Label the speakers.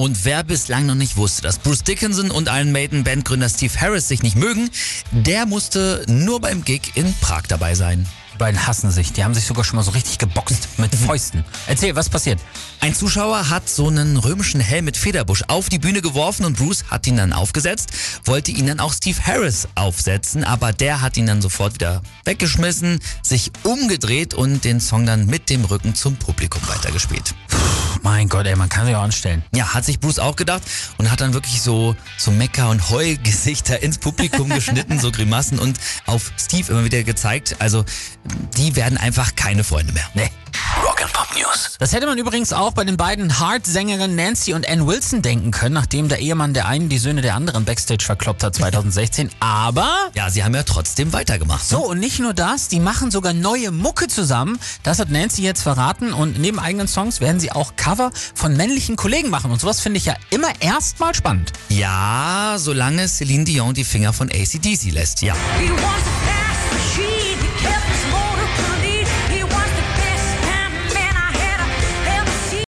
Speaker 1: Und wer bislang noch nicht wusste, dass Bruce Dickinson und Iron Maiden Bandgründer Steve Harris sich nicht mögen, der musste nur beim Gig in Prag dabei sein.
Speaker 2: Die beiden hassen sich. Die haben sich sogar schon mal so richtig geboxt mit Fäusten. Erzähl, was passiert?
Speaker 1: Ein Zuschauer hat so einen römischen Helm mit Federbusch auf die Bühne geworfen und Bruce hat ihn dann aufgesetzt, wollte ihn dann auch Steve Harris aufsetzen, aber der hat ihn dann sofort wieder weggeschmissen, sich umgedreht und den Song dann mit dem Rücken zum Publikum weitergespielt.
Speaker 2: Mein Gott, ey, man kann sich auch anstellen.
Speaker 1: Ja, hat sich Bruce auch gedacht und hat dann wirklich so, so Mecker- und Heugesichter ins Publikum geschnitten, so Grimassen und auf Steve immer wieder gezeigt. Also, die werden einfach keine Freunde mehr.
Speaker 2: Nee.
Speaker 3: News.
Speaker 2: Das hätte man übrigens auch bei den beiden Hard-Sängerinnen Nancy und Ann Wilson denken können, nachdem der Ehemann der einen die Söhne der anderen Backstage verkloppt hat 2016. Aber
Speaker 1: Ja, sie haben ja trotzdem weitergemacht.
Speaker 2: so,
Speaker 1: Ne?
Speaker 2: und nicht nur das, die machen sogar neue Mucke zusammen. Das hat Nancy jetzt verraten. Und neben eigenen Songs werden sie auch Cover von männlichen Kollegen machen. Und sowas finde ich ja immer erstmal spannend.
Speaker 1: Ja, solange Celine Dion die Finger von ACDC lässt, ja.
Speaker 4: He wants to